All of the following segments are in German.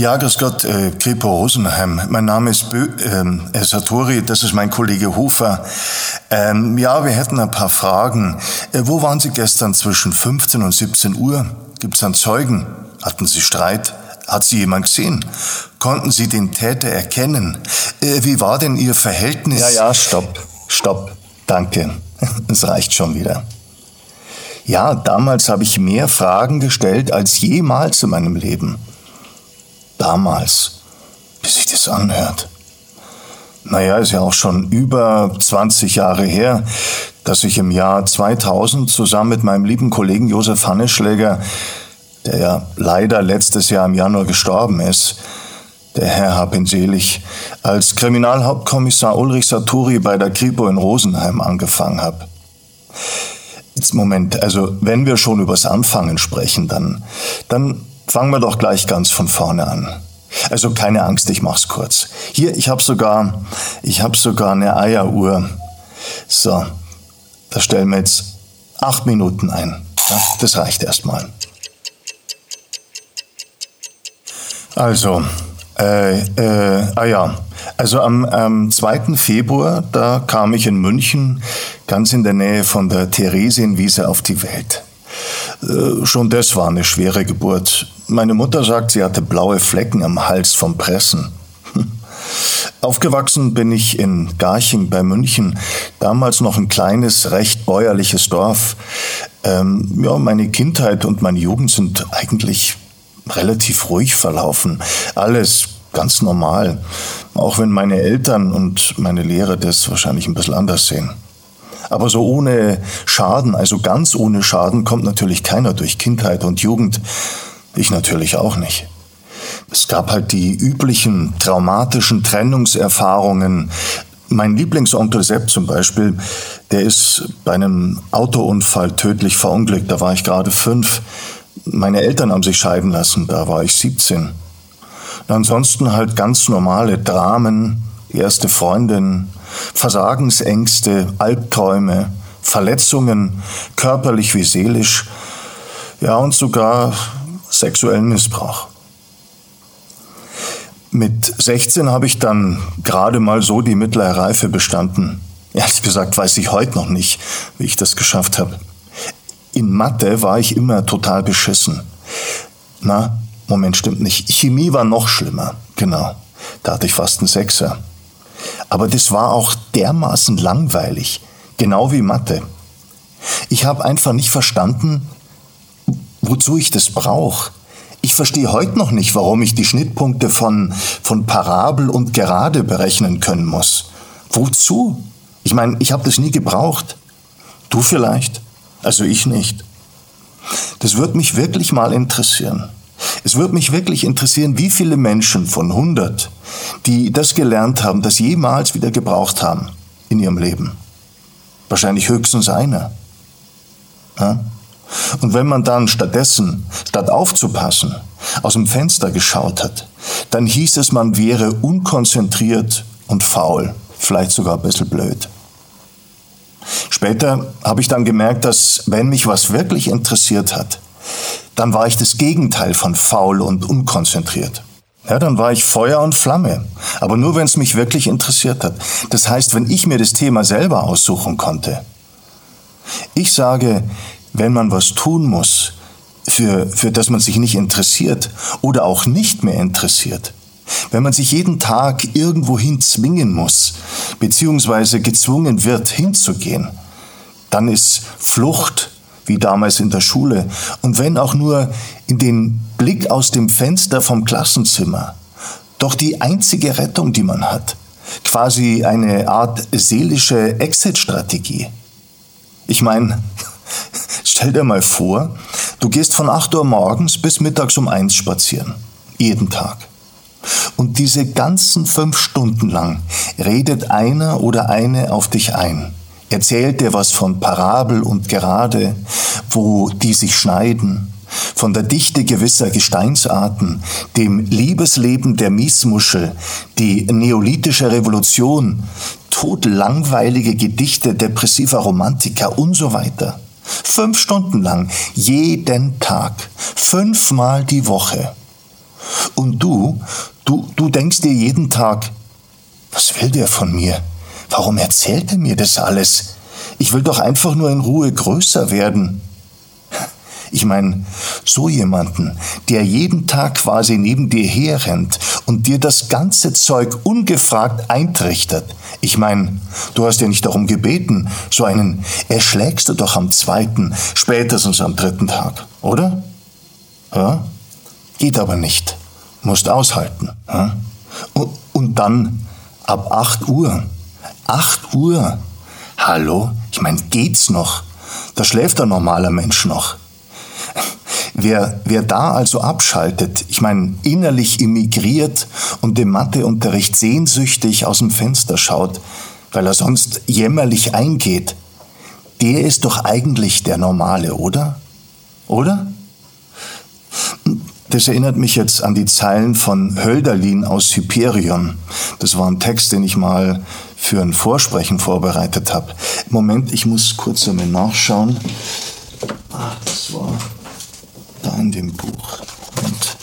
Ja, grüß Gott, äh, Kripo Rosenheim. Mein Name ist Bö ähm, äh, Satori, das ist mein Kollege Hofer. Ähm, ja, wir hätten ein paar Fragen. Äh, wo waren Sie gestern zwischen 15 und 17 Uhr? Gibt es einen Zeugen? Hatten Sie Streit? Hat Sie jemand gesehen? Konnten Sie den Täter erkennen? Äh, wie war denn Ihr Verhältnis? Ja, ja, stopp, stopp. Danke. Es reicht schon wieder. Ja, damals habe ich mehr Fragen gestellt als jemals in meinem Leben. Damals, bis sich das anhört. Naja, ist ja auch schon über 20 Jahre her, dass ich im Jahr 2000 zusammen mit meinem lieben Kollegen Josef Hanneschläger, der ja leider letztes Jahr im Januar gestorben ist, der Herr hab ihn selig, als Kriminalhauptkommissar Ulrich Saturi bei der Kripo in Rosenheim angefangen habe. Jetzt Moment, also wenn wir schon übers Anfangen sprechen, dann, dann fangen wir doch gleich ganz von vorne an. Also keine Angst, ich mach's kurz. Hier, ich habe sogar, ich habe sogar eine Eieruhr. So, da stellen wir jetzt acht Minuten ein. Ja, das reicht erstmal. Also, äh, äh, ah ja, also am, am 2. Februar, da kam ich in München, ganz in der Nähe von der Theresienwiese auf die Welt. Äh, schon das war eine schwere Geburt. Meine Mutter sagt, sie hatte blaue Flecken am Hals vom Pressen. Aufgewachsen bin ich in Garching bei München, damals noch ein kleines, recht bäuerliches Dorf. Ähm, ja, meine Kindheit und meine Jugend sind eigentlich relativ ruhig verlaufen. Alles ganz normal. Auch wenn meine Eltern und meine Lehrer das wahrscheinlich ein bisschen anders sehen. Aber so ohne Schaden, also ganz ohne Schaden, kommt natürlich keiner durch Kindheit und Jugend. Ich natürlich auch nicht. Es gab halt die üblichen traumatischen Trennungserfahrungen. Mein Lieblingsonkel Sepp zum Beispiel, der ist bei einem Autounfall tödlich verunglückt. Da war ich gerade fünf. Meine Eltern haben sich scheiden lassen, da war ich 17. Und ansonsten halt ganz normale Dramen, erste Freundin, Versagensängste, Albträume, Verletzungen, körperlich wie seelisch, ja und sogar sexuellen Missbrauch. Mit 16 habe ich dann gerade mal so die mittlere Reife bestanden. Ehrlich gesagt weiß ich heute noch nicht, wie ich das geschafft habe. In Mathe war ich immer total beschissen. Na, Moment, stimmt nicht. Chemie war noch schlimmer. Genau. Da hatte ich fast einen Sechser. Aber das war auch dermaßen langweilig. Genau wie Mathe. Ich habe einfach nicht verstanden, wozu ich das brauche. Ich verstehe heute noch nicht, warum ich die Schnittpunkte von, von Parabel und Gerade berechnen können muss. Wozu? Ich meine, ich habe das nie gebraucht. Du vielleicht? Also ich nicht. Das wird mich wirklich mal interessieren. Es würde mich wirklich interessieren, wie viele Menschen von 100, die das gelernt haben, das jemals wieder gebraucht haben in ihrem Leben. Wahrscheinlich höchstens einer. Ja? Und wenn man dann stattdessen, statt aufzupassen, aus dem Fenster geschaut hat, dann hieß es, man wäre unkonzentriert und faul, vielleicht sogar ein bisschen blöd. Später habe ich dann gemerkt, dass wenn mich was wirklich interessiert hat, dann war ich das Gegenteil von faul und unkonzentriert. Ja, dann war ich Feuer und Flamme. Aber nur, wenn es mich wirklich interessiert hat. Das heißt, wenn ich mir das Thema selber aussuchen konnte. Ich sage, wenn man was tun muss, für, für das man sich nicht interessiert oder auch nicht mehr interessiert, wenn man sich jeden Tag irgendwohin zwingen muss, beziehungsweise gezwungen wird, hinzugehen, dann ist Flucht wie damals in der Schule, und wenn auch nur in den Blick aus dem Fenster vom Klassenzimmer, doch die einzige Rettung, die man hat, quasi eine Art seelische Exit-Strategie. Ich meine, stell dir mal vor, du gehst von 8 Uhr morgens bis mittags um 1 spazieren, jeden Tag. Und diese ganzen fünf Stunden lang redet einer oder eine auf dich ein erzählt er was von Parabel und Gerade, wo die sich schneiden, von der Dichte gewisser Gesteinsarten, dem Liebesleben der Miesmuschel, die neolithische Revolution, todlangweilige Gedichte depressiver Romantiker und so weiter. Fünf Stunden lang, jeden Tag, fünfmal die Woche. Und du, du, du denkst dir jeden Tag, was will der von mir? Warum erzählt er mir das alles? Ich will doch einfach nur in Ruhe größer werden. Ich meine, so jemanden, der jeden Tag quasi neben dir herrennt und dir das ganze Zeug ungefragt eintrichtert. Ich meine, du hast ja nicht darum gebeten, so einen erschlägst du doch am zweiten, spätestens am dritten Tag, oder? Ja? Geht aber nicht. Musst aushalten. Ja? Und, dann ab 8 Uhr. 8 Uhr. Hallo? Ich meine, geht's noch? Da schläft ein normaler Mensch noch. Wer, wer da also abschaltet, ich meine innerlich immigriert und dem Matheunterricht sehnsüchtig aus dem Fenster schaut, weil er sonst jämmerlich eingeht, der ist doch eigentlich der Normale, oder? Oder? Das erinnert mich jetzt an die Zeilen von Hölderlin aus Hyperion. Das war ein Text, den ich mal für ein Vorsprechen vorbereitet habe. Moment, ich muss kurz einmal nachschauen. Ah, das war da in dem Buch. Und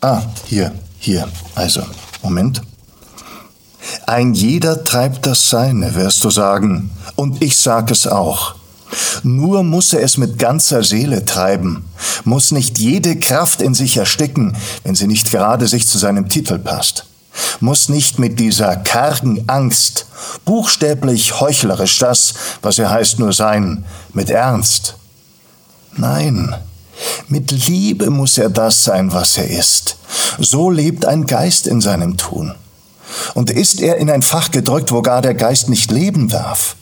ah, hier, hier. Also, Moment. Ein jeder treibt das Seine, wirst du sagen. Und ich sag es auch. Nur muss er es mit ganzer Seele treiben, muss nicht jede Kraft in sich ersticken, wenn sie nicht gerade sich zu seinem Titel passt, muss nicht mit dieser kargen Angst, buchstäblich heuchlerisch das, was er heißt, nur sein, mit Ernst, Nein, mit Liebe muss er das sein, was er ist. So lebt ein Geist in seinem Tun. Und ist er in ein Fach gedrückt, wo gar der Geist nicht leben darf,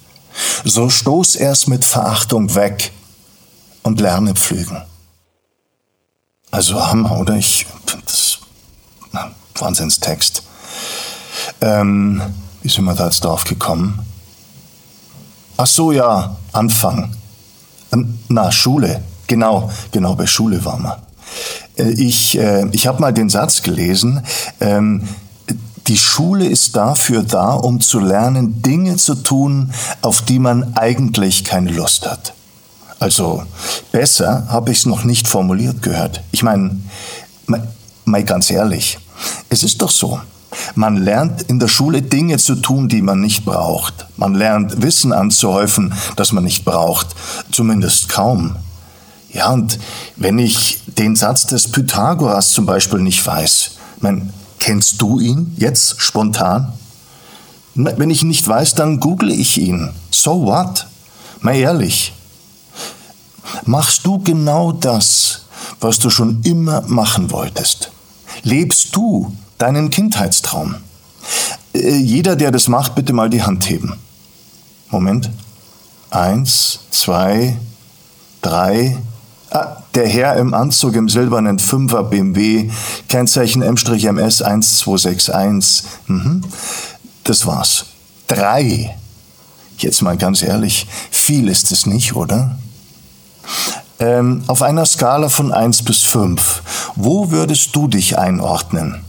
so stoß er's mit Verachtung weg und lerne pflügen. Also Hammer, oder? Ich, Wahnsinnstext. Ähm, wie sind wir da jetzt drauf gekommen? Ach so, ja, Anfang. Na, Schule. Genau, genau, bei Schule waren wir. Äh, ich, äh, ich habe mal den Satz gelesen, ähm, die Schule ist dafür da, um zu lernen, Dinge zu tun, auf die man eigentlich keine Lust hat. Also besser habe ich es noch nicht formuliert gehört. Ich meine, mal ganz ehrlich, es ist doch so. Man lernt in der Schule Dinge zu tun, die man nicht braucht. Man lernt Wissen anzuhäufen, das man nicht braucht. Zumindest kaum. Ja, und wenn ich den Satz des Pythagoras zum Beispiel nicht weiß, mein, kennst du ihn jetzt spontan? Wenn ich ihn nicht weiß, dann google ich ihn. So what? Mal ehrlich. Machst du genau das, was du schon immer machen wolltest? Lebst du deinen Kindheitstraum. Äh, jeder, der das macht, bitte mal die Hand heben. Moment. Eins, zwei, drei. Ah, der Herr im Anzug im silbernen Fünfer BMW, Kennzeichen M-MS 1261. Mhm. Das war's. Drei. Jetzt mal ganz ehrlich, viel ist es nicht, oder? Ähm, auf einer Skala von 1 bis 5, wo würdest du dich einordnen?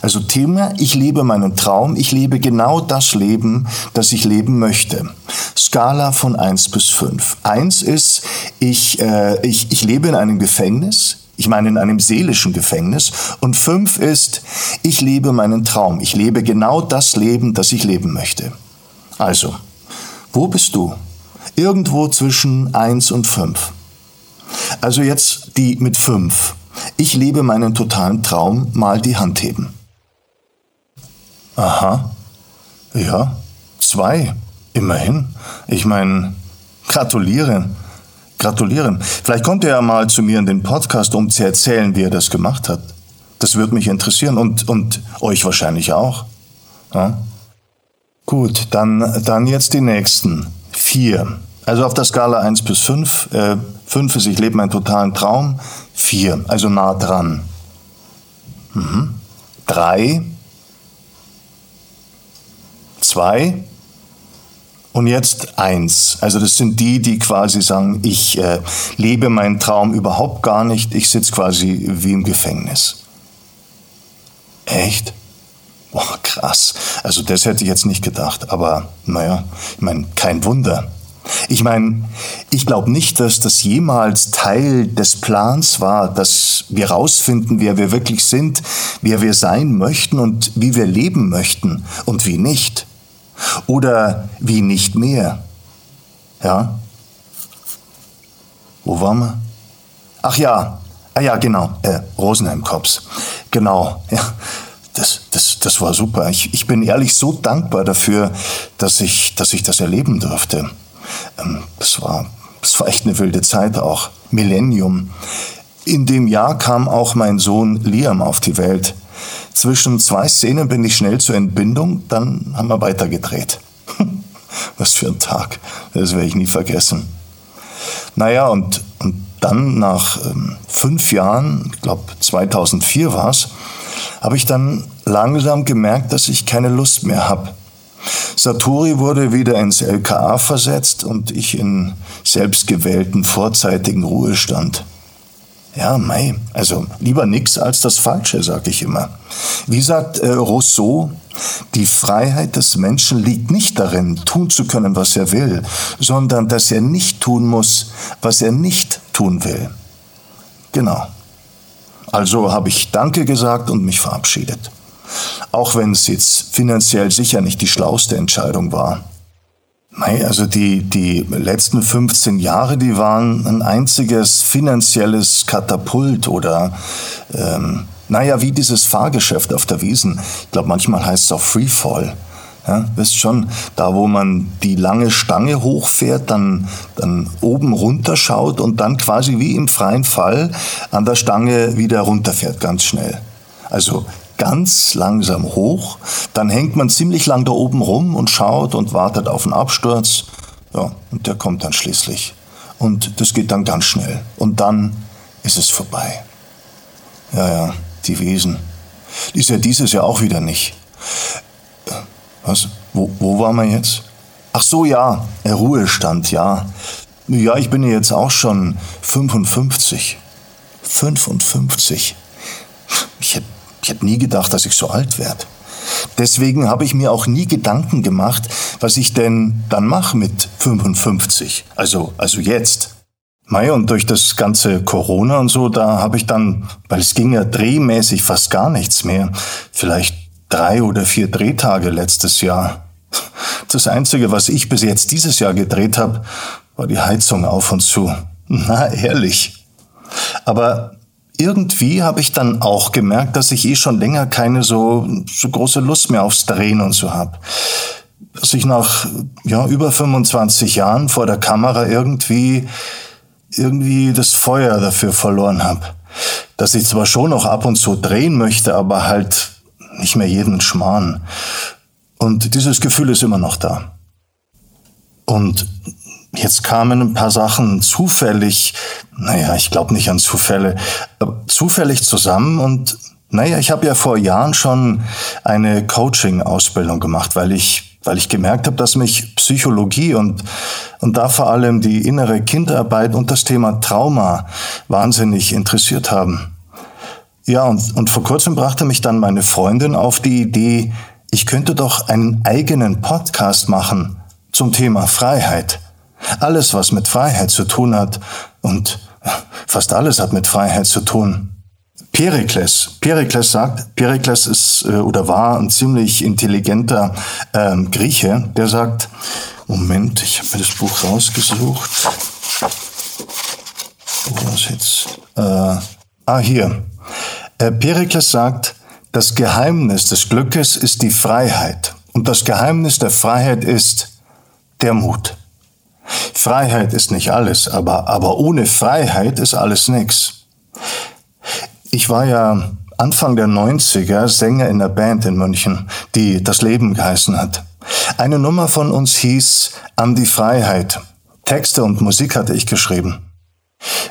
Also Thema, ich lebe meinen Traum, ich lebe genau das Leben, das ich leben möchte. Skala von 1 bis 5. 1 ist, ich, äh, ich, ich lebe in einem Gefängnis, ich meine in einem seelischen Gefängnis. Und 5 ist, ich lebe meinen Traum, ich lebe genau das Leben, das ich leben möchte. Also, wo bist du? Irgendwo zwischen 1 und 5. Also jetzt die mit 5. Ich lebe meinen totalen Traum, mal die Hand heben. Aha. Ja, zwei. Immerhin. Ich meine, gratulieren. Gratulieren. Vielleicht kommt er ja mal zu mir in den Podcast, um zu erzählen, wie er das gemacht hat. Das würde mich interessieren und, und euch wahrscheinlich auch. Ja? Gut, dann, dann jetzt die nächsten. Vier. Also auf der Skala 1 bis 5. Äh, 5 ist, ich lebe meinen totalen Traum. 4, also nah dran. Mhm. 3, 2 und jetzt 1. Also das sind die, die quasi sagen, ich äh, lebe meinen Traum überhaupt gar nicht, ich sitze quasi wie im Gefängnis. Echt? Boah, krass. Also das hätte ich jetzt nicht gedacht. Aber naja, ich meine, kein Wunder. Ich meine, ich glaube nicht, dass das jemals Teil des Plans war, dass wir rausfinden, wer wir wirklich sind, wer wir sein möchten und wie wir leben möchten und wie nicht. Oder wie nicht mehr. Ja? Wo waren wir? Ach ja, ah ja, genau, äh, Rosenheim-Kops. Genau, ja. Das, das, das war super. Ich, ich bin ehrlich so dankbar dafür, dass ich, dass ich das erleben durfte. Ähm, das, war, das war echt eine wilde Zeit auch. Millennium. In dem Jahr kam auch mein Sohn Liam auf die Welt. Zwischen zwei Szenen bin ich schnell zur Entbindung, dann haben wir weitergedreht. Was für ein Tag, das werde ich nie vergessen. Naja, und, und dann nach ähm, fünf Jahren, ich glaube 2004 war es, habe ich dann langsam gemerkt, dass ich keine Lust mehr habe. Satori wurde wieder ins LKA versetzt und ich in selbstgewählten vorzeitigen Ruhestand. Ja, mei, also lieber nix als das Falsche, sag ich immer. Wie sagt äh, Rousseau, die Freiheit des Menschen liegt nicht darin, tun zu können, was er will, sondern dass er nicht tun muss, was er nicht tun will. Genau. Also habe ich Danke gesagt und mich verabschiedet. Auch wenn es jetzt finanziell sicher nicht die schlauste Entscheidung war. Mei, also die, die letzten 15 Jahre, die waren ein einziges finanzielles Katapult oder, ähm, naja, wie dieses Fahrgeschäft auf der Wiesen. Ich glaube, manchmal heißt es auch Freefall. Ja, wisst schon, da wo man die lange Stange hochfährt, dann, dann oben runterschaut und dann quasi wie im freien Fall an der Stange wieder runterfährt, ganz schnell. Also ganz langsam hoch, dann hängt man ziemlich lang da oben rum und schaut und wartet auf einen Absturz. Ja, und der kommt dann schließlich. Und das geht dann ganz schnell. Und dann ist es vorbei. Ja, ja, die Wesen. Ist ja dieses Jahr auch wieder nicht. Was? Wo, wo waren wir jetzt? Ach so, ja, Ruhestand, ja. Ja, ich bin ja jetzt auch schon 55. 55. Ich hätte nie gedacht, dass ich so alt werde. Deswegen habe ich mir auch nie Gedanken gemacht, was ich denn dann mache mit 55. Also, also jetzt. Mei, und durch das ganze Corona und so, da habe ich dann, weil es ging ja drehmäßig fast gar nichts mehr, vielleicht drei oder vier Drehtage letztes Jahr. Das Einzige, was ich bis jetzt dieses Jahr gedreht habe, war die Heizung auf und zu. Na, ehrlich. Aber irgendwie habe ich dann auch gemerkt, dass ich eh schon länger keine so, so große Lust mehr aufs Drehen und so habe. Dass ich nach ja, über 25 Jahren vor der Kamera irgendwie, irgendwie das Feuer dafür verloren habe. Dass ich zwar schon noch ab und zu drehen möchte, aber halt nicht mehr jeden Schmarrn. Und dieses Gefühl ist immer noch da. Und Jetzt kamen ein paar Sachen zufällig, naja, ich glaube nicht an Zufälle, zufällig zusammen und naja, ich habe ja vor Jahren schon eine Coaching-Ausbildung gemacht, weil ich, weil ich gemerkt habe, dass mich Psychologie und, und da vor allem die innere Kinderarbeit und das Thema Trauma wahnsinnig interessiert haben. Ja, und, und vor kurzem brachte mich dann meine Freundin auf die Idee, ich könnte doch einen eigenen Podcast machen zum Thema Freiheit. Alles, was mit Freiheit zu tun hat, und fast alles hat mit Freiheit zu tun. Perikles. Perikles sagt, Perikles ist äh, oder war ein ziemlich intelligenter ähm, Grieche, der sagt, Moment, ich habe mir das Buch rausgesucht. Wo war es jetzt? Äh, ah, hier. Äh, Perikles sagt, das Geheimnis des Glückes ist die Freiheit. Und das Geheimnis der Freiheit ist der Mut. Freiheit ist nicht alles, aber, aber ohne Freiheit ist alles nichts. Ich war ja Anfang der 90er Sänger in der Band in München, die das Leben geheißen hat. Eine Nummer von uns hieß An die Freiheit. Texte und Musik hatte ich geschrieben.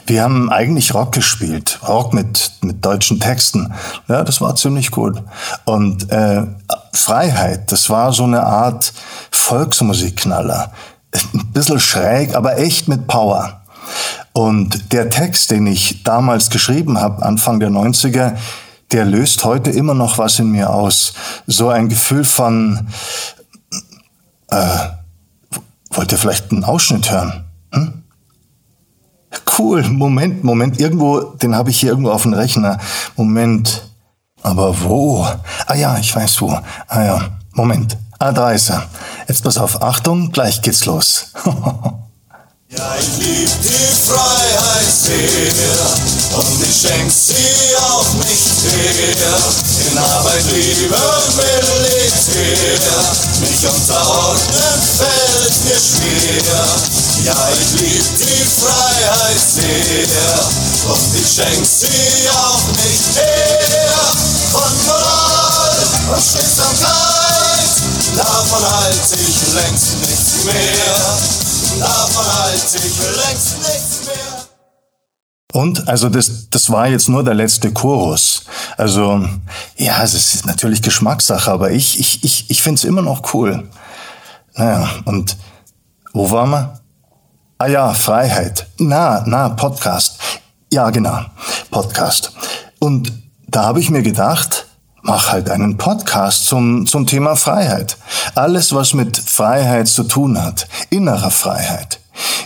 Wir haben eigentlich Rock gespielt, Rock mit, mit deutschen Texten. Ja, das war ziemlich gut. Und äh, Freiheit, das war so eine Art Volksmusikknaller ein bisschen schräg, aber echt mit Power. Und der Text, den ich damals geschrieben habe, Anfang der 90er, der löst heute immer noch was in mir aus. So ein Gefühl von, äh, Wollt ihr vielleicht einen Ausschnitt hören? Hm? Cool, Moment, Moment, irgendwo, den habe ich hier irgendwo auf dem Rechner. Moment. Aber wo? Ah ja, ich weiß wo. Ah ja, Moment. Ah, da ist er. Jetzt pass auf, Achtung, gleich geht's los. Ja, ich lieb die Freiheit sehr und ich schenk sie auch nicht her. In Arbeit, Liebe, Militär, mich unterordnen fällt mir schwer. Ja, ich lieb die Freiheit sehr und ich schenk sie auch nicht her. Von Moral und Schlichtsamkeit, davon halt ich längst nichts mehr davon halte ich längst nichts mehr. Und, also das, das war jetzt nur der letzte Chorus. Also, ja, es ist natürlich Geschmackssache, aber ich, ich, ich, ich finde es immer noch cool. Naja, und wo waren wir? Ah ja, Freiheit. Na, na, Podcast. Ja, genau, Podcast. Und da habe ich mir gedacht, mach halt einen Podcast zum, zum Thema Freiheit. Alles, was mit Freiheit zu tun hat, innerer Freiheit.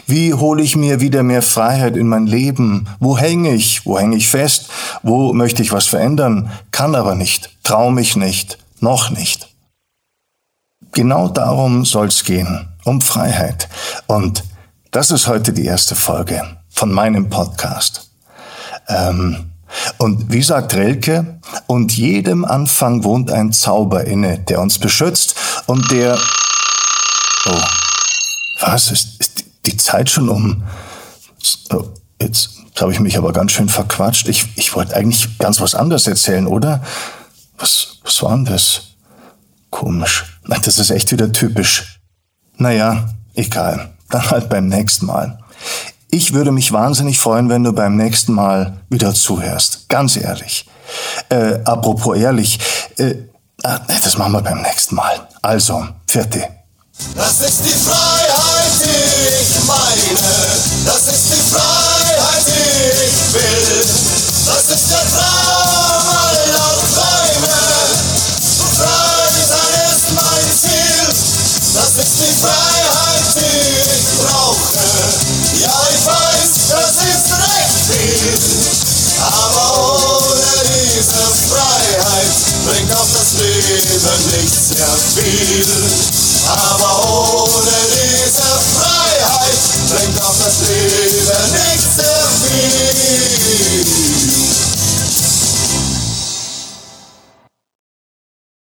Wie hole ich mir wieder mehr Freiheit in mein Leben? Wo hänge ich? Wo hänge ich fest? Wo möchte ich was verändern? Kann aber nicht, trau mich nicht, noch nicht. Genau darum soll's gehen, um Freiheit. Und das ist heute die erste Folge von meinem Podcast. Ähm, und wie sagt Rilke, und jedem Anfang wohnt ein Zauber inne, der uns beschützt und der... Oh, was? Ist, ist die Zeit schon um... Oh, jetzt habe ich mich aber ganz schön verquatscht. Ich, ich wollte eigentlich ganz was anderes erzählen, oder? Was, was war denn das? Komisch. Das ist echt wieder typisch. Naja, egal. Dann halt beim nächsten Mal. Ich würde mich wahnsinnig freuen, wenn du beim nächsten Mal wieder zuhörst. Ganz ehrlich. Äh, apropos ehrlich, äh, ah, das machen wir beim nächsten Mal. Also, vierte. Das ist die Freiheit, die ich meine. Das ist die Freiheit, die ich will. bringt auf das Leben nichts mehr viel. Aber ohne diese Freiheit bringt auf das Leben nichts mehr viel.